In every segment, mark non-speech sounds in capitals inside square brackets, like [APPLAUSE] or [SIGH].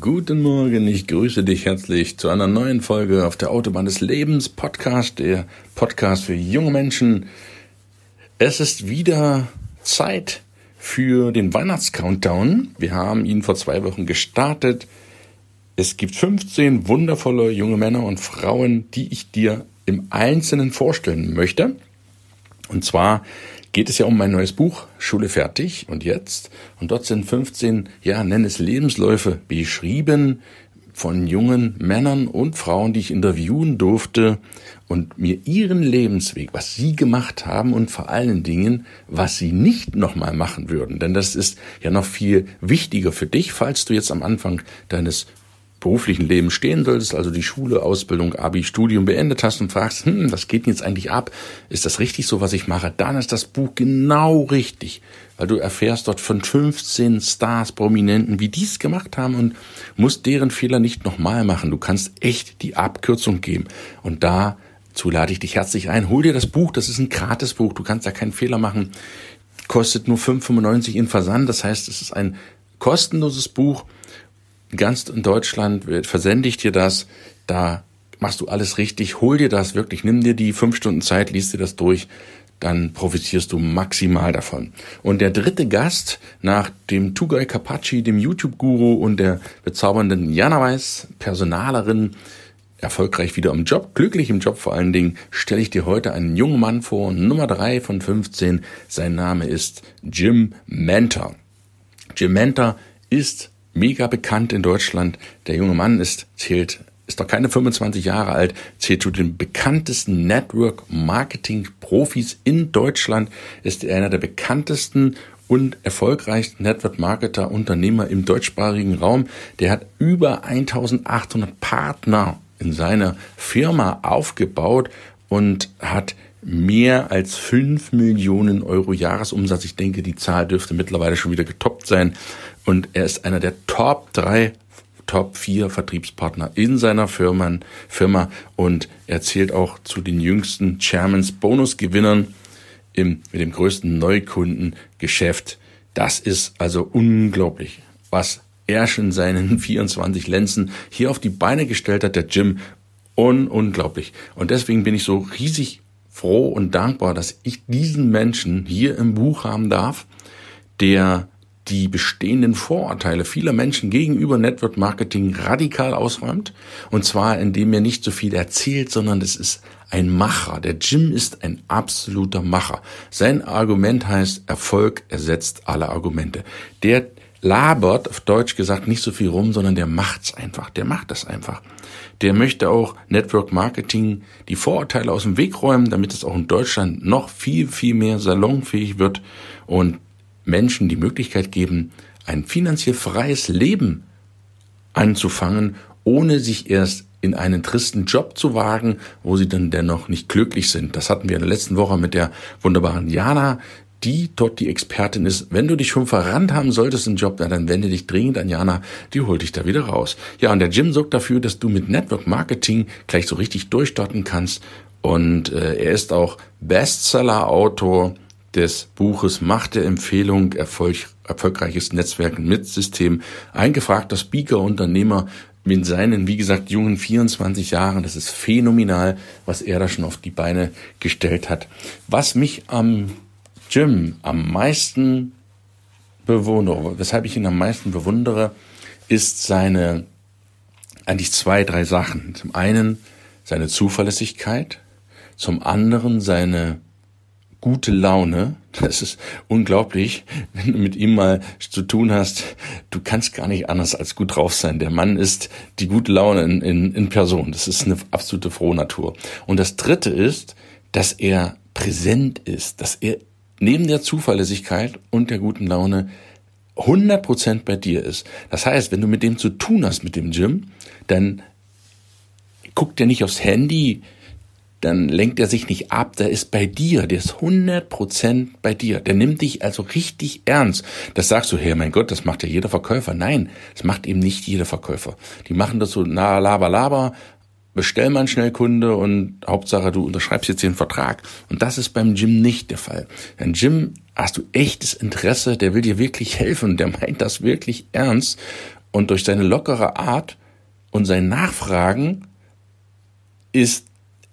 Guten Morgen, ich grüße dich herzlich zu einer neuen Folge auf der Autobahn des Lebens Podcast, der Podcast für junge Menschen. Es ist wieder Zeit für den Weihnachtscountdown. Wir haben ihn vor zwei Wochen gestartet. Es gibt 15 wundervolle junge Männer und Frauen, die ich dir im Einzelnen vorstellen möchte. Und zwar geht es ja um mein neues Buch, Schule fertig und jetzt. Und dort sind 15, ja, nenn es Lebensläufe beschrieben von jungen Männern und Frauen, die ich interviewen durfte und mir ihren Lebensweg, was sie gemacht haben und vor allen Dingen, was sie nicht nochmal machen würden. Denn das ist ja noch viel wichtiger für dich, falls du jetzt am Anfang deines beruflichen Leben stehen solltest, also die Schule, Ausbildung, Abi, Studium beendet hast und fragst, hm, was geht denn jetzt eigentlich ab? Ist das richtig so, was ich mache? Dann ist das Buch genau richtig, weil du erfährst dort von 15 Stars, Prominenten, wie die es gemacht haben und musst deren Fehler nicht nochmal machen. Du kannst echt die Abkürzung geben. Und dazu lade ich dich herzlich ein. Hol dir das Buch, das ist ein Gratisbuch, du kannst da keinen Fehler machen. Kostet nur 5,95 in Versand, das heißt, es ist ein kostenloses Buch ganz in Deutschland versende ich dir das, da machst du alles richtig, hol dir das wirklich, nimm dir die fünf Stunden Zeit, liest dir das durch, dann profitierst du maximal davon. Und der dritte Gast nach dem Tugai Kapachi, dem YouTube-Guru und der bezaubernden Jana Weiß, Personalerin, erfolgreich wieder im Job, glücklich im Job vor allen Dingen, stelle ich dir heute einen jungen Mann vor, Nummer drei von 15. Sein Name ist Jim Mentor. Jim Mentor ist mega bekannt in Deutschland. Der junge Mann ist, zählt, ist doch keine 25 Jahre alt, zählt zu den bekanntesten Network Marketing Profis in Deutschland, ist einer der bekanntesten und erfolgreichsten Network Marketer Unternehmer im deutschsprachigen Raum. Der hat über 1800 Partner in seiner Firma aufgebaut und hat mehr als 5 Millionen Euro Jahresumsatz. Ich denke, die Zahl dürfte mittlerweile schon wieder getoppt sein. Und er ist einer der Top 3, Top 4 Vertriebspartner in seiner Firma, Firma und er zählt auch zu den jüngsten Chairmans Bonusgewinnern im, mit dem größten Neukundengeschäft. Das ist also unglaublich, was er schon seinen [LAUGHS] 24 Lenzen hier auf die Beine gestellt hat, der Jim. Un unglaublich. Und deswegen bin ich so riesig froh und dankbar, dass ich diesen Menschen hier im Buch haben darf, der die bestehenden Vorurteile vieler Menschen gegenüber Network Marketing radikal ausräumt. Und zwar, indem er nicht so viel erzählt, sondern es ist ein Macher. Der Jim ist ein absoluter Macher. Sein Argument heißt, Erfolg ersetzt alle Argumente. Der labert, auf Deutsch gesagt, nicht so viel rum, sondern der macht's einfach. Der macht das einfach der möchte auch Network Marketing die Vorurteile aus dem Weg räumen, damit es auch in Deutschland noch viel, viel mehr salonfähig wird und Menschen die Möglichkeit geben, ein finanziell freies Leben anzufangen, ohne sich erst in einen tristen Job zu wagen, wo sie dann dennoch nicht glücklich sind. Das hatten wir in der letzten Woche mit der wunderbaren Jana, die dort die Expertin ist. Wenn du dich schon verrannt haben solltest im Job, dann wende dich dringend an Jana, die holt dich da wieder raus. Ja, und der Jim sorgt dafür, dass du mit Network Marketing gleich so richtig durchstarten kannst. Und äh, er ist auch Bestseller-Autor des Buches Macht der Empfehlung, Erfolg, erfolgreiches Netzwerken mit System, eingefragter Speaker, Unternehmer mit seinen, wie gesagt, jungen 24 Jahren. Das ist phänomenal, was er da schon auf die Beine gestellt hat. Was mich am Jim am meisten bewundere, weshalb ich ihn am meisten bewundere, ist seine eigentlich zwei, drei Sachen. Zum einen seine Zuverlässigkeit, zum anderen seine gute Laune. Das ist unglaublich, wenn du mit ihm mal zu tun hast. Du kannst gar nicht anders als gut drauf sein. Der Mann ist die gute Laune in, in, in Person. Das ist eine absolute frohe Natur. Und das dritte ist, dass er präsent ist, dass er neben der Zuverlässigkeit und der guten Laune 100% bei dir ist. Das heißt, wenn du mit dem zu tun hast, mit dem Gym, dann guckt der nicht aufs Handy, dann lenkt er sich nicht ab, der ist bei dir, der ist 100% bei dir. Der nimmt dich also richtig ernst. Das sagst du, hey, mein Gott, das macht ja jeder Verkäufer. Nein, das macht eben nicht jeder Verkäufer. Die machen das so, na, laber, laber, bestell mal einen Schnellkunde und Hauptsache, du unterschreibst jetzt den Vertrag. Und das ist beim Jim nicht der Fall. Ein Jim hast du echtes Interesse, der will dir wirklich helfen, der meint das wirklich ernst. Und durch seine lockere Art und sein Nachfragen ist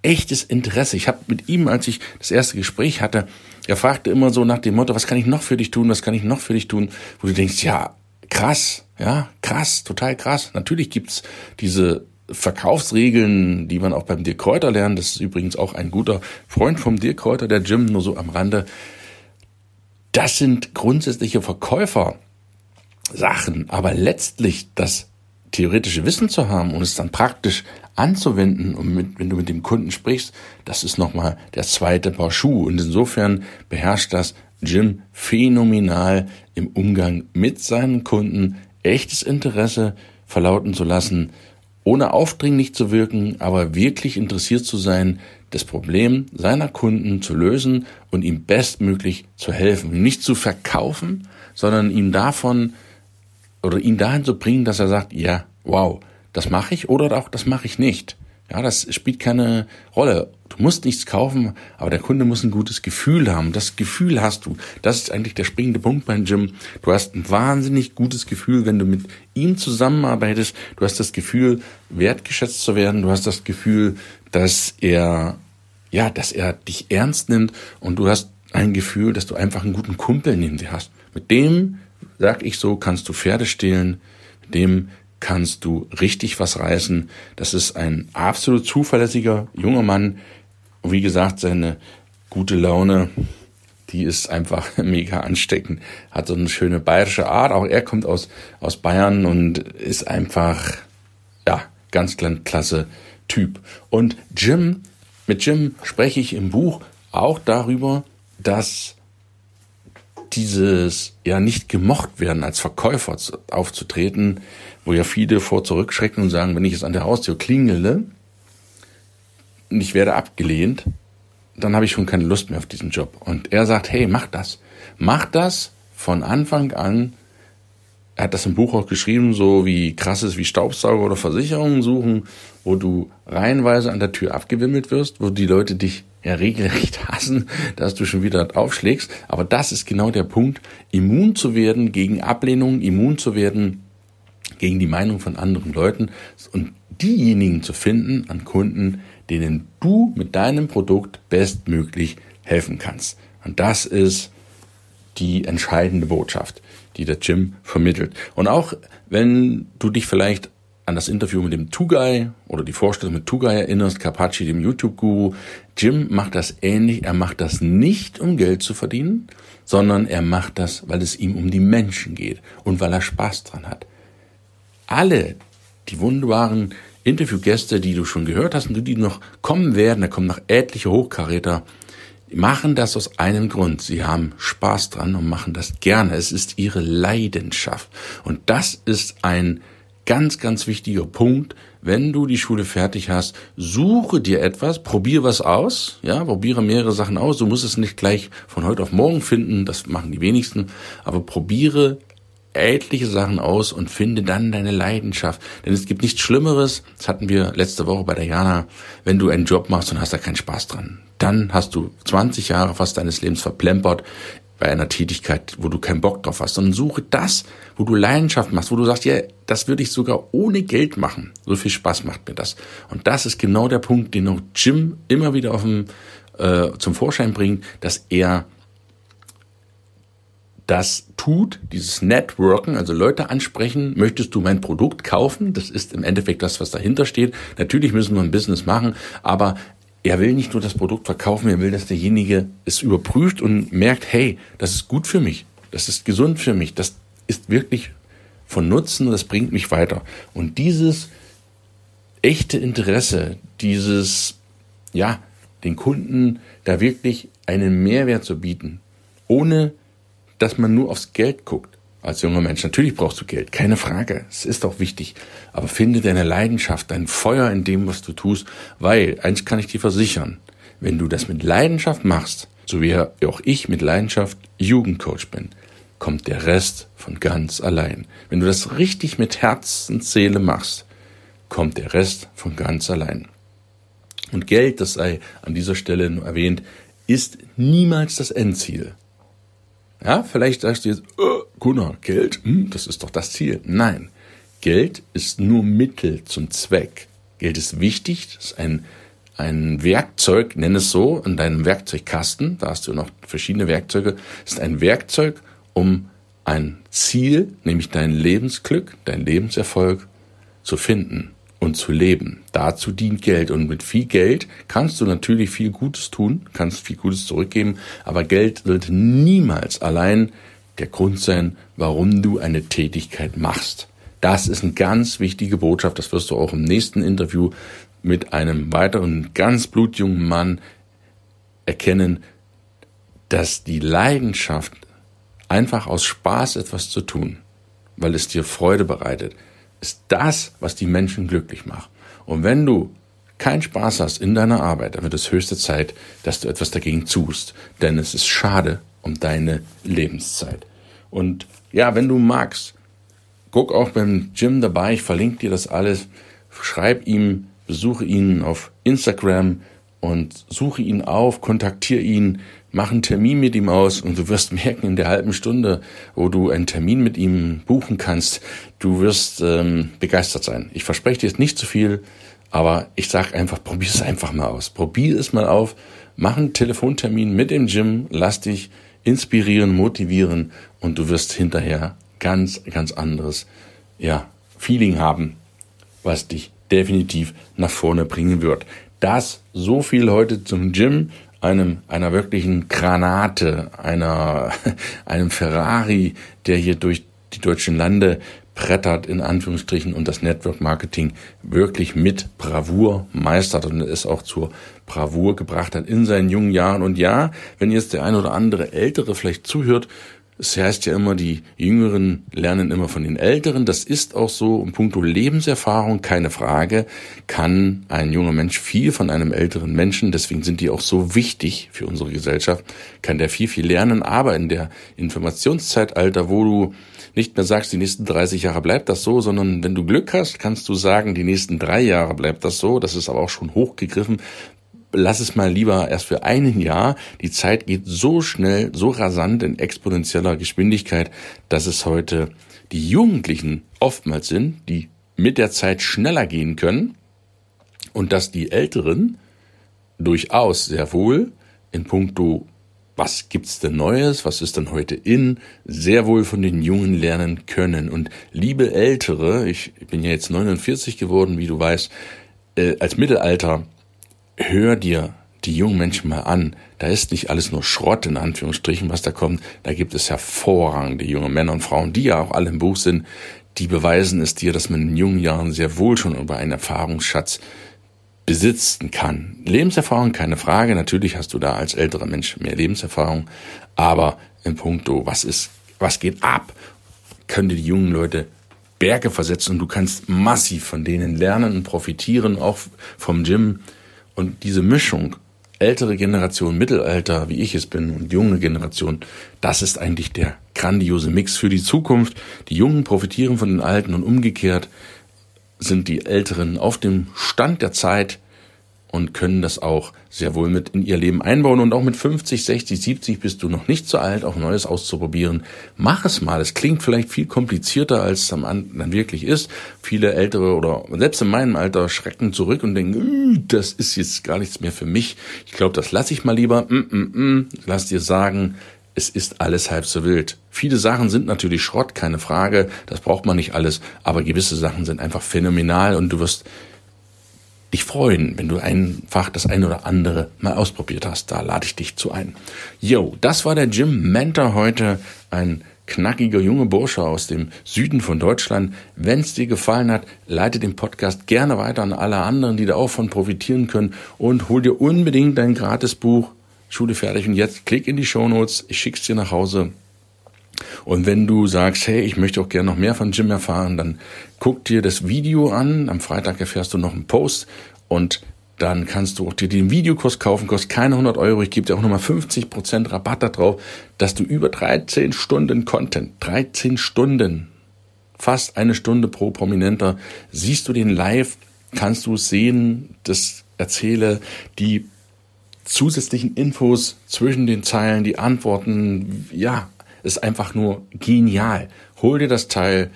echtes Interesse. Ich habe mit ihm, als ich das erste Gespräch hatte, er fragte immer so nach dem Motto, was kann ich noch für dich tun, was kann ich noch für dich tun, wo du denkst, ja, krass, ja, krass, total krass. Natürlich gibt's diese Verkaufsregeln, die man auch beim Dirk Kräuter lernt. Das ist übrigens auch ein guter Freund vom Dirk Kräuter, der Jim, nur so am Rande. Das sind grundsätzliche Verkäufersachen, aber letztlich das theoretische Wissen zu haben und es dann praktisch anzuwenden und mit, wenn du mit dem Kunden sprichst, das ist nochmal der zweite Paar Schuh. Und insofern beherrscht das Jim phänomenal im Umgang mit seinen Kunden, echtes Interesse verlauten zu lassen, ohne aufdringlich zu wirken, aber wirklich interessiert zu sein, das Problem seiner Kunden zu lösen und ihm bestmöglich zu helfen. Nicht zu verkaufen, sondern ihm davon oder ihn dahin zu bringen, dass er sagt, ja, wow, das mache ich oder auch das mache ich nicht. Ja, das spielt keine Rolle. Du musst nichts kaufen, aber der Kunde muss ein gutes Gefühl haben. Das Gefühl hast du. Das ist eigentlich der springende Punkt beim Gym. Du hast ein wahnsinnig gutes Gefühl, wenn du mit ihm zusammenarbeitest. Du hast das Gefühl, wertgeschätzt zu werden. Du hast das Gefühl, dass er, ja, dass er dich ernst nimmt und du hast ein Gefühl, dass du einfach einen guten Kumpel neben dir hast. Mit dem, sag ich so, kannst du Pferde stehlen. Mit dem kannst du richtig was reißen. Das ist ein absolut zuverlässiger junger Mann. Wie gesagt, seine gute Laune, die ist einfach [LAUGHS] mega ansteckend. Hat so eine schöne bayerische Art. Auch er kommt aus, aus Bayern und ist einfach, ja, ganz klasse Typ. Und Jim, mit Jim spreche ich im Buch auch darüber, dass dieses ja nicht gemocht werden, als Verkäufer aufzutreten, wo ja viele vor zurückschrecken und sagen, wenn ich jetzt an der Haustür klingele und ich werde abgelehnt, dann habe ich schon keine Lust mehr auf diesen Job. Und er sagt, hey, mach das. Mach das von Anfang an. Er hat das im Buch auch geschrieben, so wie krasses wie Staubsauger oder Versicherungen suchen, wo du reihenweise an der Tür abgewimmelt wirst, wo die Leute dich ja regelrecht [LAUGHS] hassen, dass du schon wieder aufschlägst. Aber das ist genau der Punkt, immun zu werden gegen Ablehnung, immun zu werden gegen die Meinung von anderen Leuten und diejenigen zu finden an Kunden, denen du mit deinem Produkt bestmöglich helfen kannst. Und das ist die entscheidende Botschaft, die der Jim vermittelt. Und auch wenn du dich vielleicht an das Interview mit dem Two-Guy oder die Vorstellung mit Two-Guy erinnerst, Carpacci, dem YouTube-Guru. Jim macht das ähnlich. Er macht das nicht, um Geld zu verdienen, sondern er macht das, weil es ihm um die Menschen geht und weil er Spaß dran hat. Alle die wunderbaren Interviewgäste, die du schon gehört hast und die noch kommen werden, da kommen noch etliche Hochkaräter, machen das aus einem Grund. Sie haben Spaß dran und machen das gerne. Es ist ihre Leidenschaft. Und das ist ein ganz, ganz wichtiger Punkt. Wenn du die Schule fertig hast, suche dir etwas, probier was aus, ja, probiere mehrere Sachen aus. Du musst es nicht gleich von heute auf morgen finden, das machen die wenigsten, aber probiere etliche Sachen aus und finde dann deine Leidenschaft. Denn es gibt nichts Schlimmeres, das hatten wir letzte Woche bei der Jana, wenn du einen Job machst und hast da keinen Spaß dran. Dann hast du 20 Jahre fast deines Lebens verplempert bei einer Tätigkeit, wo du keinen Bock drauf hast, sondern suche das, wo du Leidenschaft machst, wo du sagst, ja, das würde ich sogar ohne Geld machen. So viel Spaß macht mir das. Und das ist genau der Punkt, den auch Jim immer wieder auf dem, äh, zum Vorschein bringt, dass er das tut, dieses Networken, also Leute ansprechen, möchtest du mein Produkt kaufen? Das ist im Endeffekt das, was dahinter steht. Natürlich müssen wir ein Business machen, aber er will nicht nur das Produkt verkaufen, er will, dass derjenige es überprüft und merkt, hey, das ist gut für mich, das ist gesund für mich, das ist wirklich von Nutzen, das bringt mich weiter. Und dieses echte Interesse, dieses, ja, den Kunden da wirklich einen Mehrwert zu bieten, ohne dass man nur aufs Geld guckt, als junger Mensch. Natürlich brauchst du Geld, keine Frage. Es ist auch wichtig. Aber finde deine Leidenschaft, dein Feuer in dem, was du tust, weil, eins kann ich dir versichern, wenn du das mit Leidenschaft machst, so wie auch ich mit Leidenschaft Jugendcoach bin, kommt der Rest von ganz allein. Wenn du das richtig mit Herzensseele machst, kommt der Rest von ganz allein. Und Geld, das sei an dieser Stelle nur erwähnt, ist niemals das Endziel. Ja, vielleicht sagst du jetzt, oh, Gunnar, Geld, hm, das ist doch das Ziel. Nein, Geld ist nur Mittel zum Zweck. Geld ist wichtig, das ist ein, ein Werkzeug, nenn es so, in deinem Werkzeugkasten, da hast du noch verschiedene Werkzeuge, ist ein Werkzeug, um ein Ziel, nämlich dein Lebensglück, dein Lebenserfolg zu finden und zu leben. Dazu dient Geld. Und mit viel Geld kannst du natürlich viel Gutes tun, kannst viel Gutes zurückgeben, aber Geld sollte niemals allein der Grund sein, warum du eine Tätigkeit machst. Das ist eine ganz wichtige Botschaft. Das wirst du auch im nächsten Interview mit einem weiteren ganz blutjungen Mann erkennen, dass die Leidenschaft einfach aus Spaß etwas zu tun, weil es dir Freude bereitet, ist das, was die Menschen glücklich macht. Und wenn du keinen Spaß hast in deiner Arbeit, dann wird es höchste Zeit, dass du etwas dagegen tust. Denn es ist schade um deine Lebenszeit. Und ja, wenn du magst, guck auch beim Jim dabei, ich verlinke dir das alles. Schreib ihm, besuche ihn auf Instagram und suche ihn auf, kontaktiere ihn, mach einen Termin mit ihm aus und du wirst [LAUGHS] merken, in der halben Stunde, wo du einen Termin mit ihm buchen kannst, du wirst ähm, begeistert sein. Ich verspreche dir jetzt nicht zu viel, aber ich sag einfach, probier es einfach mal aus. Probier es mal auf, mach einen Telefontermin mit dem Gym, lass dich inspirieren, motivieren und du wirst hinterher ganz, ganz anderes, ja, Feeling haben, was dich definitiv nach vorne bringen wird. Das so viel heute zum Gym einem, einer wirklichen Granate, einer, [LAUGHS] einem Ferrari, der hier durch die deutschen Lande brettert, in Anführungsstrichen, und das Network Marketing wirklich mit Bravour meistert und es auch zur Bravour gebracht hat in seinen jungen Jahren. Und ja, wenn jetzt der ein oder andere Ältere vielleicht zuhört, es heißt ja immer, die Jüngeren lernen immer von den Älteren. Das ist auch so. Und puncto Lebenserfahrung, keine Frage, kann ein junger Mensch viel von einem älteren Menschen, deswegen sind die auch so wichtig für unsere Gesellschaft, kann der viel, viel lernen. Aber in der Informationszeitalter, wo du nicht mehr sagst, die nächsten 30 Jahre bleibt das so, sondern wenn du Glück hast, kannst du sagen, die nächsten drei Jahre bleibt das so. Das ist aber auch schon hochgegriffen, lass es mal lieber erst für einen Jahr. Die Zeit geht so schnell, so rasant in exponentieller Geschwindigkeit, dass es heute die Jugendlichen oftmals sind, die mit der Zeit schneller gehen können und dass die Älteren durchaus sehr wohl in puncto was gibt's denn Neues, was ist denn heute in, sehr wohl von den Jungen lernen können. Und liebe Ältere, ich bin ja jetzt 49 geworden, wie du weißt, äh, als Mittelalter hör dir die jungen Menschen mal an. Da ist nicht alles nur Schrott in Anführungsstrichen, was da kommt. Da gibt es hervorragende junge Männer und Frauen, die ja auch alle im Buch sind. Die beweisen es dir, dass man in jungen Jahren sehr wohl schon über einen Erfahrungsschatz besitzen kann. Lebenserfahrung, keine Frage. Natürlich hast du da als älterer Mensch mehr Lebenserfahrung. Aber im Punkto, was ist, was geht ab, können die jungen Leute Berge versetzen und du kannst massiv von denen lernen und profitieren, auch vom Gym und diese Mischung, ältere Generation, Mittelalter, wie ich es bin, und junge Generation, das ist eigentlich der grandiose Mix für die Zukunft. Die Jungen profitieren von den Alten und umgekehrt sind die Älteren auf dem Stand der Zeit und können das auch sehr wohl mit in ihr Leben einbauen. Und auch mit 50, 60, 70 bist du noch nicht zu alt, auch Neues auszuprobieren. Mach es mal. Es klingt vielleicht viel komplizierter, als es dann wirklich ist. Viele Ältere oder selbst in meinem Alter schrecken zurück und denken, das ist jetzt gar nichts mehr für mich. Ich glaube, das lasse ich mal lieber. Mm, mm, mm. Lass dir sagen, es ist alles halb so wild. Viele Sachen sind natürlich Schrott, keine Frage. Das braucht man nicht alles. Aber gewisse Sachen sind einfach phänomenal und du wirst dich freuen, wenn du einfach das eine oder andere mal ausprobiert hast. Da lade ich dich zu ein. Yo, das war der Jim Mentor heute, ein knackiger junge Bursche aus dem Süden von Deutschland. Wenn es dir gefallen hat, leite den Podcast gerne weiter an alle anderen, die da auch von profitieren können und hol dir unbedingt dein Gratisbuch Schule fertig und jetzt klick in die Shownotes, ich schick's dir nach Hause Und wenn du sagst, hey, ich möchte auch gerne noch mehr von Jim erfahren, dann guck dir das Video an. Am Freitag erfährst du noch einen Post und dann kannst du auch dir den Videokurs kaufen, kostet keine 100 Euro. Ich gebe dir auch nochmal 50% Rabatt darauf, dass du über 13 Stunden Content, 13 Stunden, fast eine Stunde pro Prominenter, siehst du den live, kannst du sehen, das erzähle, die zusätzlichen Infos zwischen den Zeilen, die Antworten, ja, ist einfach nur genial. Hol dir das Teil,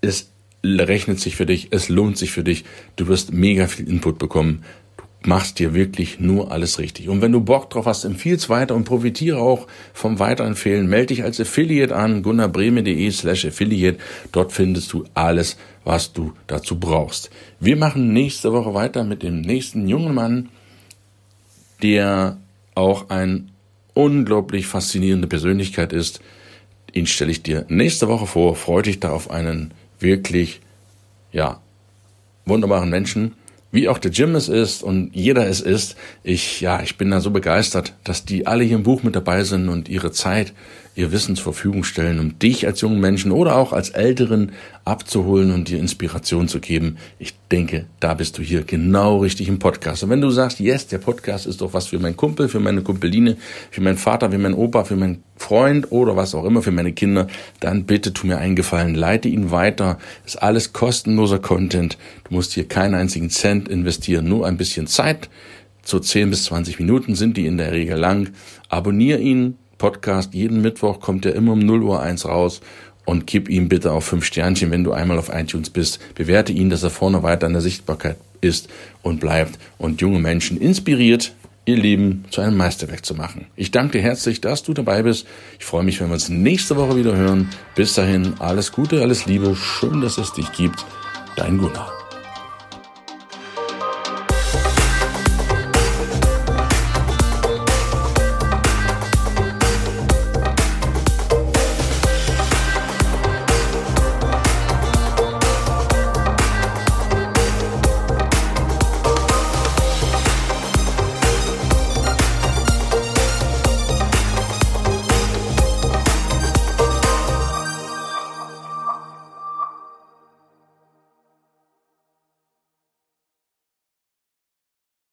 es rechnet sich für dich, es lohnt sich für dich, du wirst mega viel Input bekommen machst dir wirklich nur alles richtig. Und wenn du Bock drauf hast, empfiehl's weiter und profitiere auch vom Weiterempfehlen. Melde dich als Affiliate an, gunnarbreme.de slash Affiliate. Dort findest du alles, was du dazu brauchst. Wir machen nächste Woche weiter mit dem nächsten jungen Mann, der auch ein unglaublich faszinierende Persönlichkeit ist. Ihn stelle ich dir nächste Woche vor. Freue dich da auf einen wirklich, ja, wunderbaren Menschen wie auch der Jim es ist und jeder es ist. Ich, ja, ich bin da so begeistert, dass die alle hier im Buch mit dabei sind und ihre Zeit, ihr Wissen zur Verfügung stellen, um dich als jungen Menschen oder auch als Älteren abzuholen und dir Inspiration zu geben. Ich denke, da bist du hier genau richtig im Podcast. Und wenn du sagst, yes, der Podcast ist doch was für meinen Kumpel, für meine Kumpeline, für meinen Vater, für meinen Opa, für meinen Freund oder was auch immer, für meine Kinder, dann bitte tu mir einen Gefallen, leite ihn weiter. Ist alles kostenloser Content. Du musst hier keinen einzigen Cent investieren, nur ein bisschen Zeit. So 10 bis 20 Minuten sind die in der Regel lang. Abonnier ihn, Podcast. Jeden Mittwoch kommt er immer um 0 Uhr 1 raus und gib ihm bitte auch fünf Sternchen, wenn du einmal auf iTunes bist. Bewerte ihn, dass er vorne weiter in der Sichtbarkeit ist und bleibt und junge Menschen inspiriert, ihr Leben zu einem Meisterwerk zu machen. Ich danke dir herzlich, dass du dabei bist. Ich freue mich, wenn wir uns nächste Woche wieder hören. Bis dahin, alles Gute, alles Liebe. Schön, dass es dich gibt. Dein Gunnar.